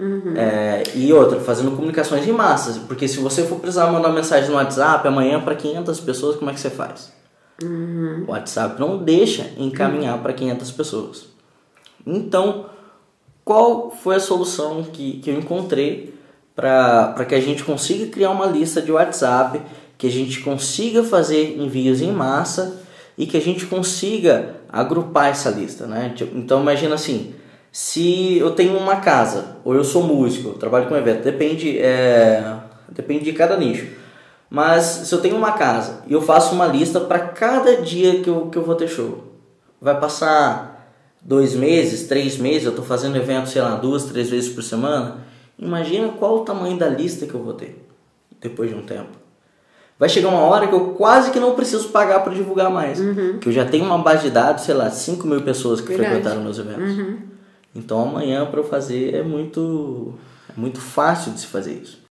Uhum. É, e outra, fazendo comunicações em massas. Porque se você for precisar mandar mensagem no WhatsApp amanhã para 500 pessoas, como é que você faz? Uhum. O WhatsApp não deixa encaminhar para 500 pessoas. Então, qual foi a solução que, que eu encontrei para que a gente consiga criar uma lista de WhatsApp, que a gente consiga fazer envios em massa e que a gente consiga agrupar essa lista, né? Tipo, Então imagina assim, se eu tenho uma casa, ou eu sou músico, eu trabalho com evento, depende, é, depende de cada nicho. Mas se eu tenho uma casa e eu faço uma lista para cada dia que eu, que eu vou ter show, vai passar dois meses, três meses, eu estou fazendo evento, sei lá, duas, três vezes por semana. Imagina qual o tamanho da lista que eu vou ter depois de um tempo. Vai chegar uma hora que eu quase que não preciso pagar para divulgar mais. Que eu já tenho uma base de dados, sei lá, 5 mil pessoas que Verdade. frequentaram meus eventos. Então amanhã para eu fazer é muito, é muito fácil de se fazer isso.